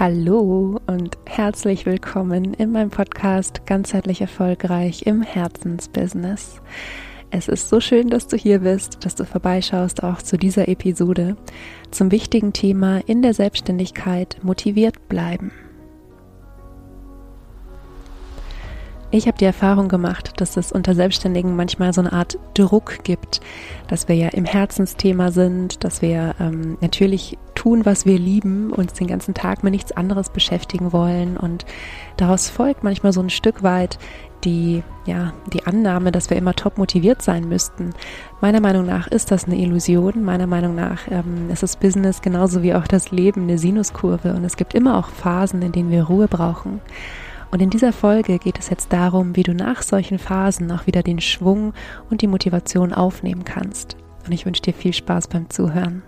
Hallo und herzlich willkommen in meinem Podcast Ganzheitlich Erfolgreich im Herzensbusiness. Es ist so schön, dass du hier bist, dass du vorbeischaust auch zu dieser Episode zum wichtigen Thema in der Selbstständigkeit motiviert bleiben. Ich habe die Erfahrung gemacht, dass es unter Selbstständigen manchmal so eine Art Druck gibt, dass wir ja im Herzensthema sind, dass wir ähm, natürlich tun, was wir lieben, uns den ganzen Tag mit nichts anderes beschäftigen wollen und daraus folgt manchmal so ein Stück weit die, ja, die Annahme, dass wir immer top motiviert sein müssten. Meiner Meinung nach ist das eine Illusion. Meiner Meinung nach ähm, ist das Business genauso wie auch das Leben eine Sinuskurve und es gibt immer auch Phasen, in denen wir Ruhe brauchen. Und in dieser Folge geht es jetzt darum, wie du nach solchen Phasen auch wieder den Schwung und die Motivation aufnehmen kannst. Und ich wünsche dir viel Spaß beim Zuhören.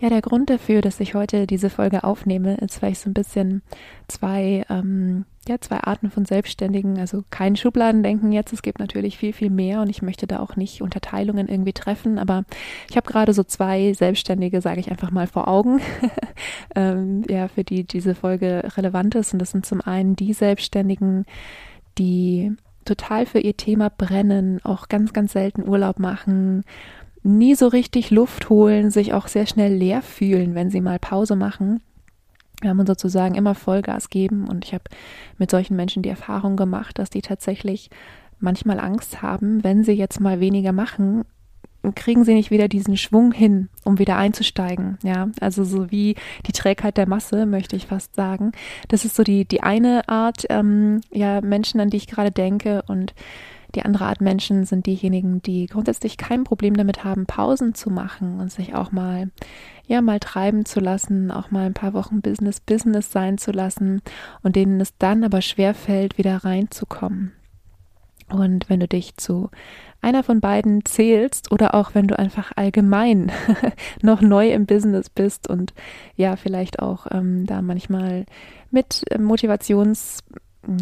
Ja, der Grund dafür, dass ich heute diese Folge aufnehme, ist, weil ich so ein bisschen zwei, ähm, ja, zwei Arten von Selbstständigen, also kein Schubladendenken jetzt. Es gibt natürlich viel, viel mehr und ich möchte da auch nicht Unterteilungen irgendwie treffen, aber ich habe gerade so zwei Selbstständige, sage ich einfach mal, vor Augen, ähm, ja, für die diese Folge relevant ist. Und das sind zum einen die Selbstständigen, die total für ihr Thema brennen, auch ganz, ganz selten Urlaub machen nie so richtig Luft holen, sich auch sehr schnell leer fühlen, wenn sie mal Pause machen. Wir haben sozusagen immer Vollgas geben und ich habe mit solchen Menschen die Erfahrung gemacht, dass die tatsächlich manchmal Angst haben, wenn sie jetzt mal weniger machen, kriegen sie nicht wieder diesen Schwung hin, um wieder einzusteigen. Ja, also so wie die Trägheit der Masse, möchte ich fast sagen. Das ist so die, die eine Art, ähm, ja, Menschen, an die ich gerade denke und die andere Art Menschen sind diejenigen, die grundsätzlich kein Problem damit haben, Pausen zu machen und sich auch mal, ja, mal treiben zu lassen, auch mal ein paar Wochen Business, Business sein zu lassen und denen es dann aber schwerfällt, wieder reinzukommen. Und wenn du dich zu einer von beiden zählst oder auch wenn du einfach allgemein noch neu im Business bist und ja, vielleicht auch ähm, da manchmal mit Motivations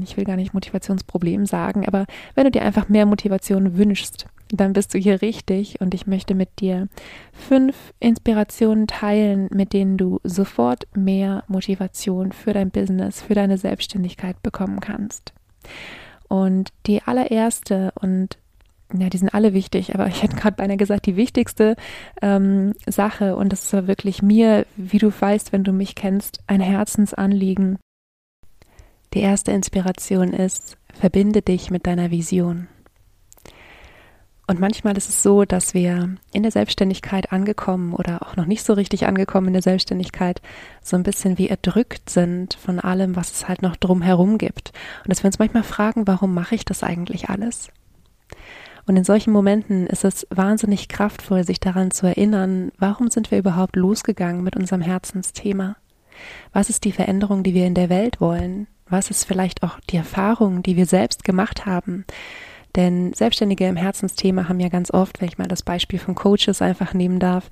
ich will gar nicht Motivationsproblem sagen, aber wenn du dir einfach mehr Motivation wünschst, dann bist du hier richtig und ich möchte mit dir fünf Inspirationen teilen, mit denen du sofort mehr Motivation für dein Business, für deine Selbstständigkeit bekommen kannst. Und die allererste und ja, die sind alle wichtig, aber ich hätte gerade beinahe gesagt, die wichtigste ähm, Sache, und das ist wirklich mir, wie du weißt, wenn du mich kennst, ein Herzensanliegen, die erste Inspiration ist, verbinde dich mit deiner Vision. Und manchmal ist es so, dass wir in der Selbstständigkeit angekommen oder auch noch nicht so richtig angekommen in der Selbstständigkeit so ein bisschen wie erdrückt sind von allem, was es halt noch drumherum gibt. Und dass wir uns manchmal fragen, warum mache ich das eigentlich alles? Und in solchen Momenten ist es wahnsinnig kraftvoll, sich daran zu erinnern, warum sind wir überhaupt losgegangen mit unserem Herzensthema? Was ist die Veränderung, die wir in der Welt wollen? Was ist vielleicht auch die Erfahrung, die wir selbst gemacht haben? Denn Selbstständige im Herzensthema haben ja ganz oft, wenn ich mal das Beispiel von Coaches einfach nehmen darf,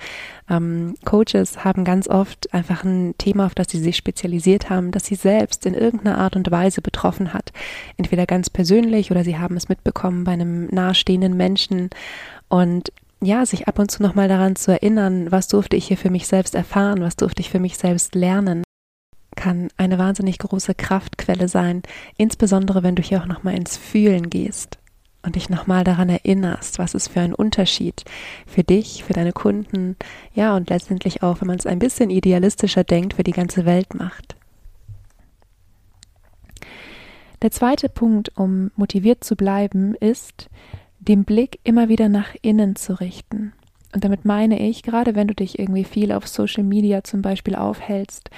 ähm, Coaches haben ganz oft einfach ein Thema, auf das sie sich spezialisiert haben, das sie selbst in irgendeiner Art und Weise betroffen hat. Entweder ganz persönlich oder sie haben es mitbekommen bei einem nahestehenden Menschen. Und ja, sich ab und zu nochmal daran zu erinnern, was durfte ich hier für mich selbst erfahren, was durfte ich für mich selbst lernen kann eine wahnsinnig große Kraftquelle sein, insbesondere wenn du hier auch nochmal ins Fühlen gehst und dich nochmal daran erinnerst, was es für ein Unterschied für dich, für deine Kunden, ja, und letztendlich auch, wenn man es ein bisschen idealistischer denkt, für die ganze Welt macht. Der zweite Punkt, um motiviert zu bleiben, ist, den Blick immer wieder nach innen zu richten. Und damit meine ich, gerade wenn du dich irgendwie viel auf Social Media zum Beispiel aufhältst,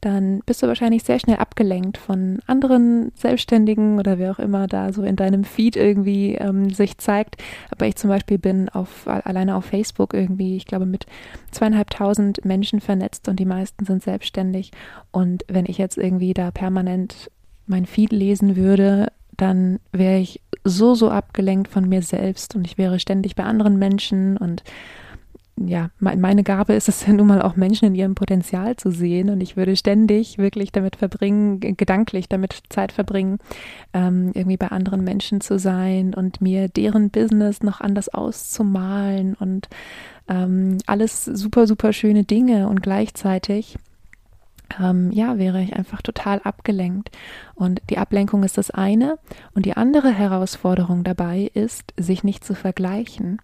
dann bist du wahrscheinlich sehr schnell abgelenkt von anderen Selbstständigen oder wer auch immer da so in deinem Feed irgendwie ähm, sich zeigt. Aber ich zum Beispiel bin auf, alleine auf Facebook irgendwie, ich glaube, mit zweieinhalbtausend Menschen vernetzt und die meisten sind selbstständig. Und wenn ich jetzt irgendwie da permanent mein Feed lesen würde, dann wäre ich so, so abgelenkt von mir selbst und ich wäre ständig bei anderen Menschen und ja, meine Gabe ist es ja nun mal auch Menschen in ihrem Potenzial zu sehen und ich würde ständig wirklich damit verbringen, gedanklich damit Zeit verbringen, ähm, irgendwie bei anderen Menschen zu sein und mir deren Business noch anders auszumalen und ähm, alles super, super schöne Dinge und gleichzeitig ähm, ja, wäre ich einfach total abgelenkt. Und die Ablenkung ist das eine. Und die andere Herausforderung dabei ist, sich nicht zu vergleichen.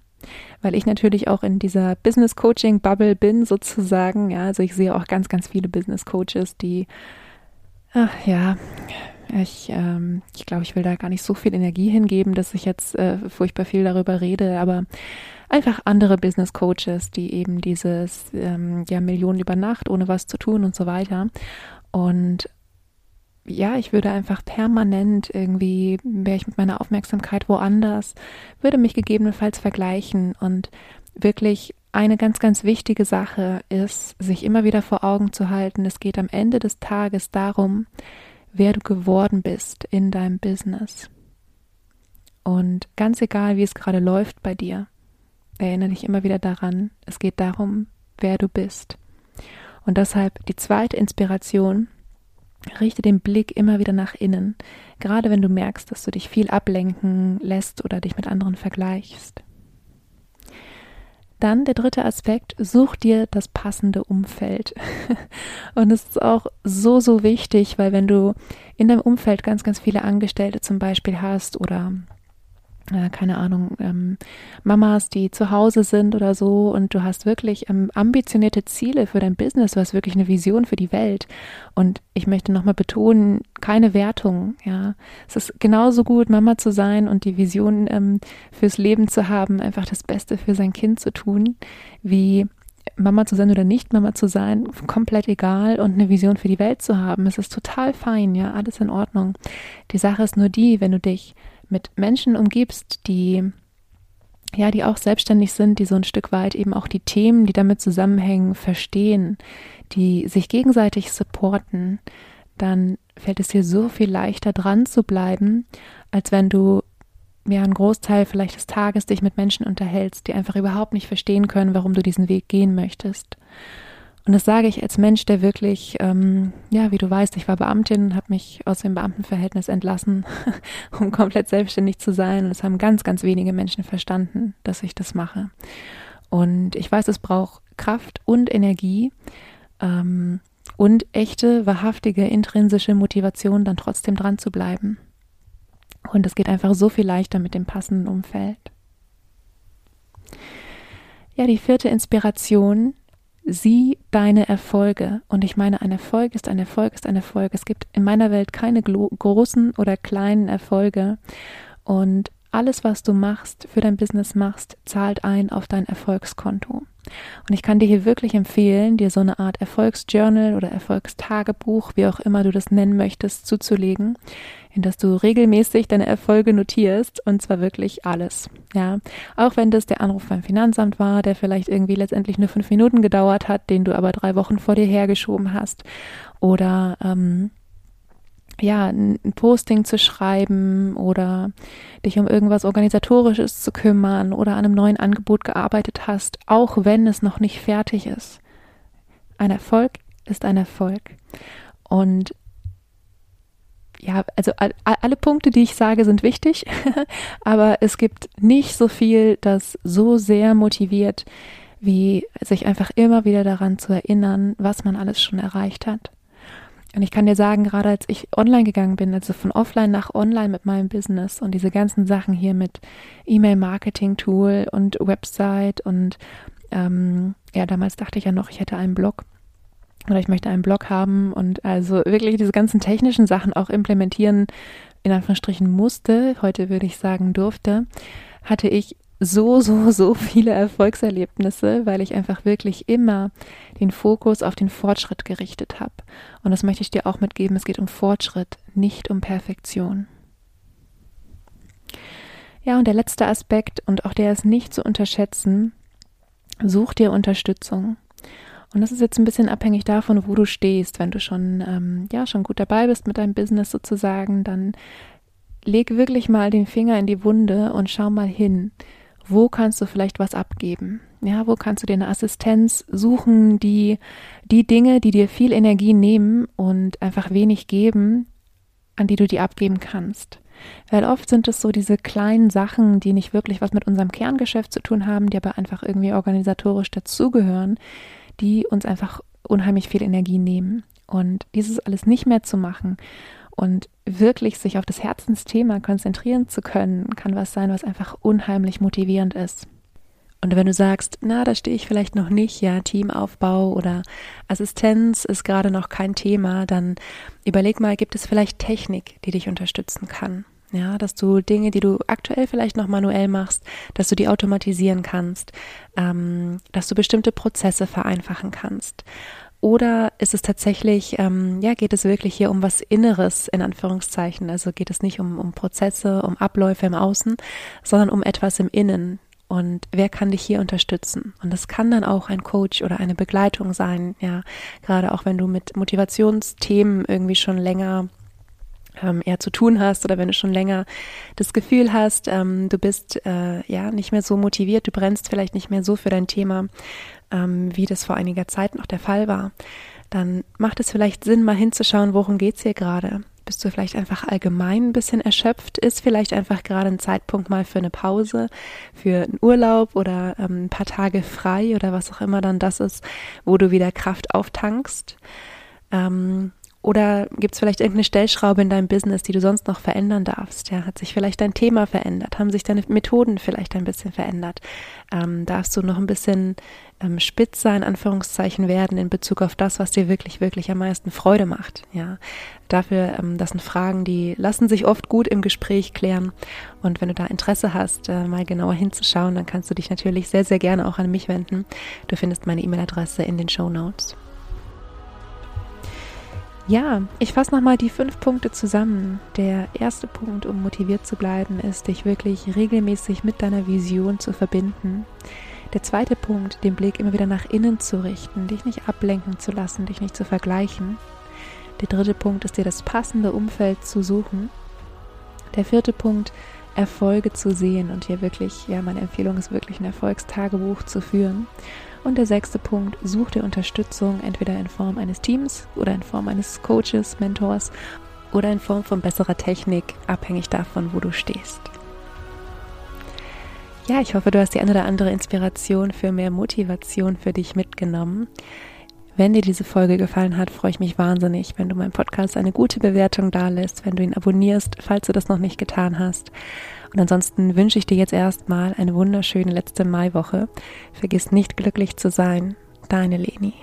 Weil ich natürlich auch in dieser Business Coaching Bubble bin, sozusagen. Ja, also ich sehe auch ganz, ganz viele Business Coaches, die, ach, ja, ich, ähm, ich glaube, ich will da gar nicht so viel Energie hingeben, dass ich jetzt äh, furchtbar viel darüber rede, aber einfach andere Business Coaches, die eben dieses, ähm, ja, Millionen über Nacht ohne was zu tun und so weiter. Und ja, ich würde einfach permanent irgendwie, wäre ich mit meiner Aufmerksamkeit woanders, würde mich gegebenenfalls vergleichen und wirklich eine ganz, ganz wichtige Sache ist, sich immer wieder vor Augen zu halten, es geht am Ende des Tages darum, wer du geworden bist in deinem Business. Und ganz egal, wie es gerade läuft bei dir, erinnere dich immer wieder daran, es geht darum, wer du bist. Und deshalb die zweite Inspiration, richte den Blick immer wieder nach innen, gerade wenn du merkst, dass du dich viel ablenken lässt oder dich mit anderen vergleichst. Dann der dritte Aspekt, such dir das passende Umfeld. Und es ist auch so, so wichtig, weil wenn du in deinem Umfeld ganz, ganz viele Angestellte zum Beispiel hast oder äh, keine Ahnung, ähm, Mamas, die zu Hause sind oder so und du hast wirklich ähm, ambitionierte Ziele für dein Business, du hast wirklich eine Vision für die Welt. Und ich möchte nochmal betonen, keine Wertung, ja. Es ist genauso gut, Mama zu sein und die Vision ähm, fürs Leben zu haben, einfach das Beste für sein Kind zu tun, wie Mama zu sein oder nicht Mama zu sein, komplett egal und eine Vision für die Welt zu haben. Es ist total fein, ja, alles in Ordnung. Die Sache ist nur die, wenn du dich mit Menschen umgibst, die ja, die auch selbstständig sind, die so ein Stück weit eben auch die Themen, die damit zusammenhängen, verstehen, die sich gegenseitig supporten, dann fällt es dir so viel leichter dran zu bleiben, als wenn du ja einen Großteil vielleicht des Tages dich mit Menschen unterhältst, die einfach überhaupt nicht verstehen können, warum du diesen Weg gehen möchtest. Und das sage ich als Mensch, der wirklich, ähm, ja, wie du weißt, ich war Beamtin, habe mich aus dem Beamtenverhältnis entlassen, um komplett selbstständig zu sein. Und es haben ganz, ganz wenige Menschen verstanden, dass ich das mache. Und ich weiß, es braucht Kraft und Energie ähm, und echte, wahrhaftige, intrinsische Motivation, dann trotzdem dran zu bleiben. Und es geht einfach so viel leichter mit dem passenden Umfeld. Ja, die vierte Inspiration Sieh deine Erfolge. Und ich meine, ein Erfolg ist ein Erfolg ist ein Erfolg. Es gibt in meiner Welt keine großen oder kleinen Erfolge. Und alles, was du machst, für dein Business machst, zahlt ein auf dein Erfolgskonto. Und ich kann dir hier wirklich empfehlen, dir so eine Art Erfolgsjournal oder Erfolgstagebuch, wie auch immer du das nennen möchtest, zuzulegen, in das du regelmäßig deine Erfolge notierst und zwar wirklich alles. Ja, auch wenn das der Anruf beim Finanzamt war, der vielleicht irgendwie letztendlich nur fünf Minuten gedauert hat, den du aber drei Wochen vor dir hergeschoben hast oder ähm, ja, ein Posting zu schreiben oder dich um irgendwas Organisatorisches zu kümmern oder an einem neuen Angebot gearbeitet hast, auch wenn es noch nicht fertig ist. Ein Erfolg ist ein Erfolg. Und ja, also alle Punkte, die ich sage, sind wichtig, aber es gibt nicht so viel, das so sehr motiviert, wie sich einfach immer wieder daran zu erinnern, was man alles schon erreicht hat. Und ich kann dir sagen, gerade als ich online gegangen bin, also von offline nach online mit meinem Business und diese ganzen Sachen hier mit E-Mail-Marketing-Tool und Website und ähm, ja, damals dachte ich ja noch, ich hätte einen Blog oder ich möchte einen Blog haben und also wirklich diese ganzen technischen Sachen auch implementieren, in Anführungsstrichen musste, heute würde ich sagen durfte, hatte ich so, so, so viele Erfolgserlebnisse, weil ich einfach wirklich immer den Fokus auf den Fortschritt gerichtet habe. Und das möchte ich dir auch mitgeben. Es geht um Fortschritt, nicht um Perfektion. Ja, und der letzte Aspekt, und auch der ist nicht zu unterschätzen, such dir Unterstützung. Und das ist jetzt ein bisschen abhängig davon, wo du stehst. Wenn du schon, ähm, ja, schon gut dabei bist mit deinem Business sozusagen, dann leg wirklich mal den Finger in die Wunde und schau mal hin wo kannst du vielleicht was abgeben? Ja, wo kannst du dir eine Assistenz suchen, die die Dinge, die dir viel Energie nehmen und einfach wenig geben, an die du die abgeben kannst. Weil oft sind es so diese kleinen Sachen, die nicht wirklich was mit unserem Kerngeschäft zu tun haben, die aber einfach irgendwie organisatorisch dazugehören, die uns einfach unheimlich viel Energie nehmen. Und dieses alles nicht mehr zu machen und wirklich sich auf das Herzensthema konzentrieren zu können, kann was sein, was einfach unheimlich motivierend ist. Und wenn du sagst, na, da stehe ich vielleicht noch nicht, ja, Teamaufbau oder Assistenz ist gerade noch kein Thema, dann überleg mal, gibt es vielleicht Technik, die dich unterstützen kann? Ja, dass du Dinge, die du aktuell vielleicht noch manuell machst, dass du die automatisieren kannst, ähm, dass du bestimmte Prozesse vereinfachen kannst. Oder ist es tatsächlich, ähm, ja, geht es wirklich hier um was Inneres in Anführungszeichen? Also geht es nicht um, um Prozesse, um Abläufe im Außen, sondern um etwas im Innen. Und wer kann dich hier unterstützen? Und das kann dann auch ein Coach oder eine Begleitung sein, ja, gerade auch wenn du mit Motivationsthemen irgendwie schon länger ähm, eher zu tun hast oder wenn du schon länger das Gefühl hast, ähm, du bist äh, ja nicht mehr so motiviert, du brennst vielleicht nicht mehr so für dein Thema, ähm, wie das vor einiger Zeit noch der Fall war, dann macht es vielleicht Sinn, mal hinzuschauen, worum geht's hier gerade. Bist du vielleicht einfach allgemein ein bisschen erschöpft? Ist vielleicht einfach gerade ein Zeitpunkt mal für eine Pause, für einen Urlaub oder ähm, ein paar Tage frei oder was auch immer dann das ist, wo du wieder Kraft auftankst? Ähm, oder gibt es vielleicht irgendeine Stellschraube in deinem Business, die du sonst noch verändern darfst? Ja, hat sich vielleicht dein Thema verändert? Haben sich deine Methoden vielleicht ein bisschen verändert? Ähm, darfst du noch ein bisschen ähm, spitzer in Anführungszeichen werden in Bezug auf das, was dir wirklich, wirklich am meisten Freude macht? Ja, dafür, ähm, das sind Fragen, die lassen sich oft gut im Gespräch klären. Und wenn du da Interesse hast, äh, mal genauer hinzuschauen, dann kannst du dich natürlich sehr, sehr gerne auch an mich wenden. Du findest meine E-Mail-Adresse in den Show Notes. Ja, ich fasse nochmal die fünf Punkte zusammen. Der erste Punkt, um motiviert zu bleiben, ist, dich wirklich regelmäßig mit deiner Vision zu verbinden. Der zweite Punkt, den Blick immer wieder nach innen zu richten, dich nicht ablenken zu lassen, dich nicht zu vergleichen. Der dritte Punkt ist dir das passende Umfeld zu suchen. Der vierte Punkt, Erfolge zu sehen und hier wirklich, ja, meine Empfehlung ist wirklich ein Erfolgstagebuch zu führen. Und der sechste Punkt, such dir Unterstützung, entweder in Form eines Teams oder in Form eines Coaches, Mentors oder in Form von besserer Technik, abhängig davon, wo du stehst. Ja, ich hoffe, du hast die eine oder andere Inspiration für mehr Motivation für dich mitgenommen. Wenn dir diese Folge gefallen hat, freue ich mich wahnsinnig, wenn du meinem Podcast eine gute Bewertung dalässt, wenn du ihn abonnierst, falls du das noch nicht getan hast. Und ansonsten wünsche ich dir jetzt erstmal eine wunderschöne letzte Maiwoche. Vergiss nicht glücklich zu sein. Deine Leni.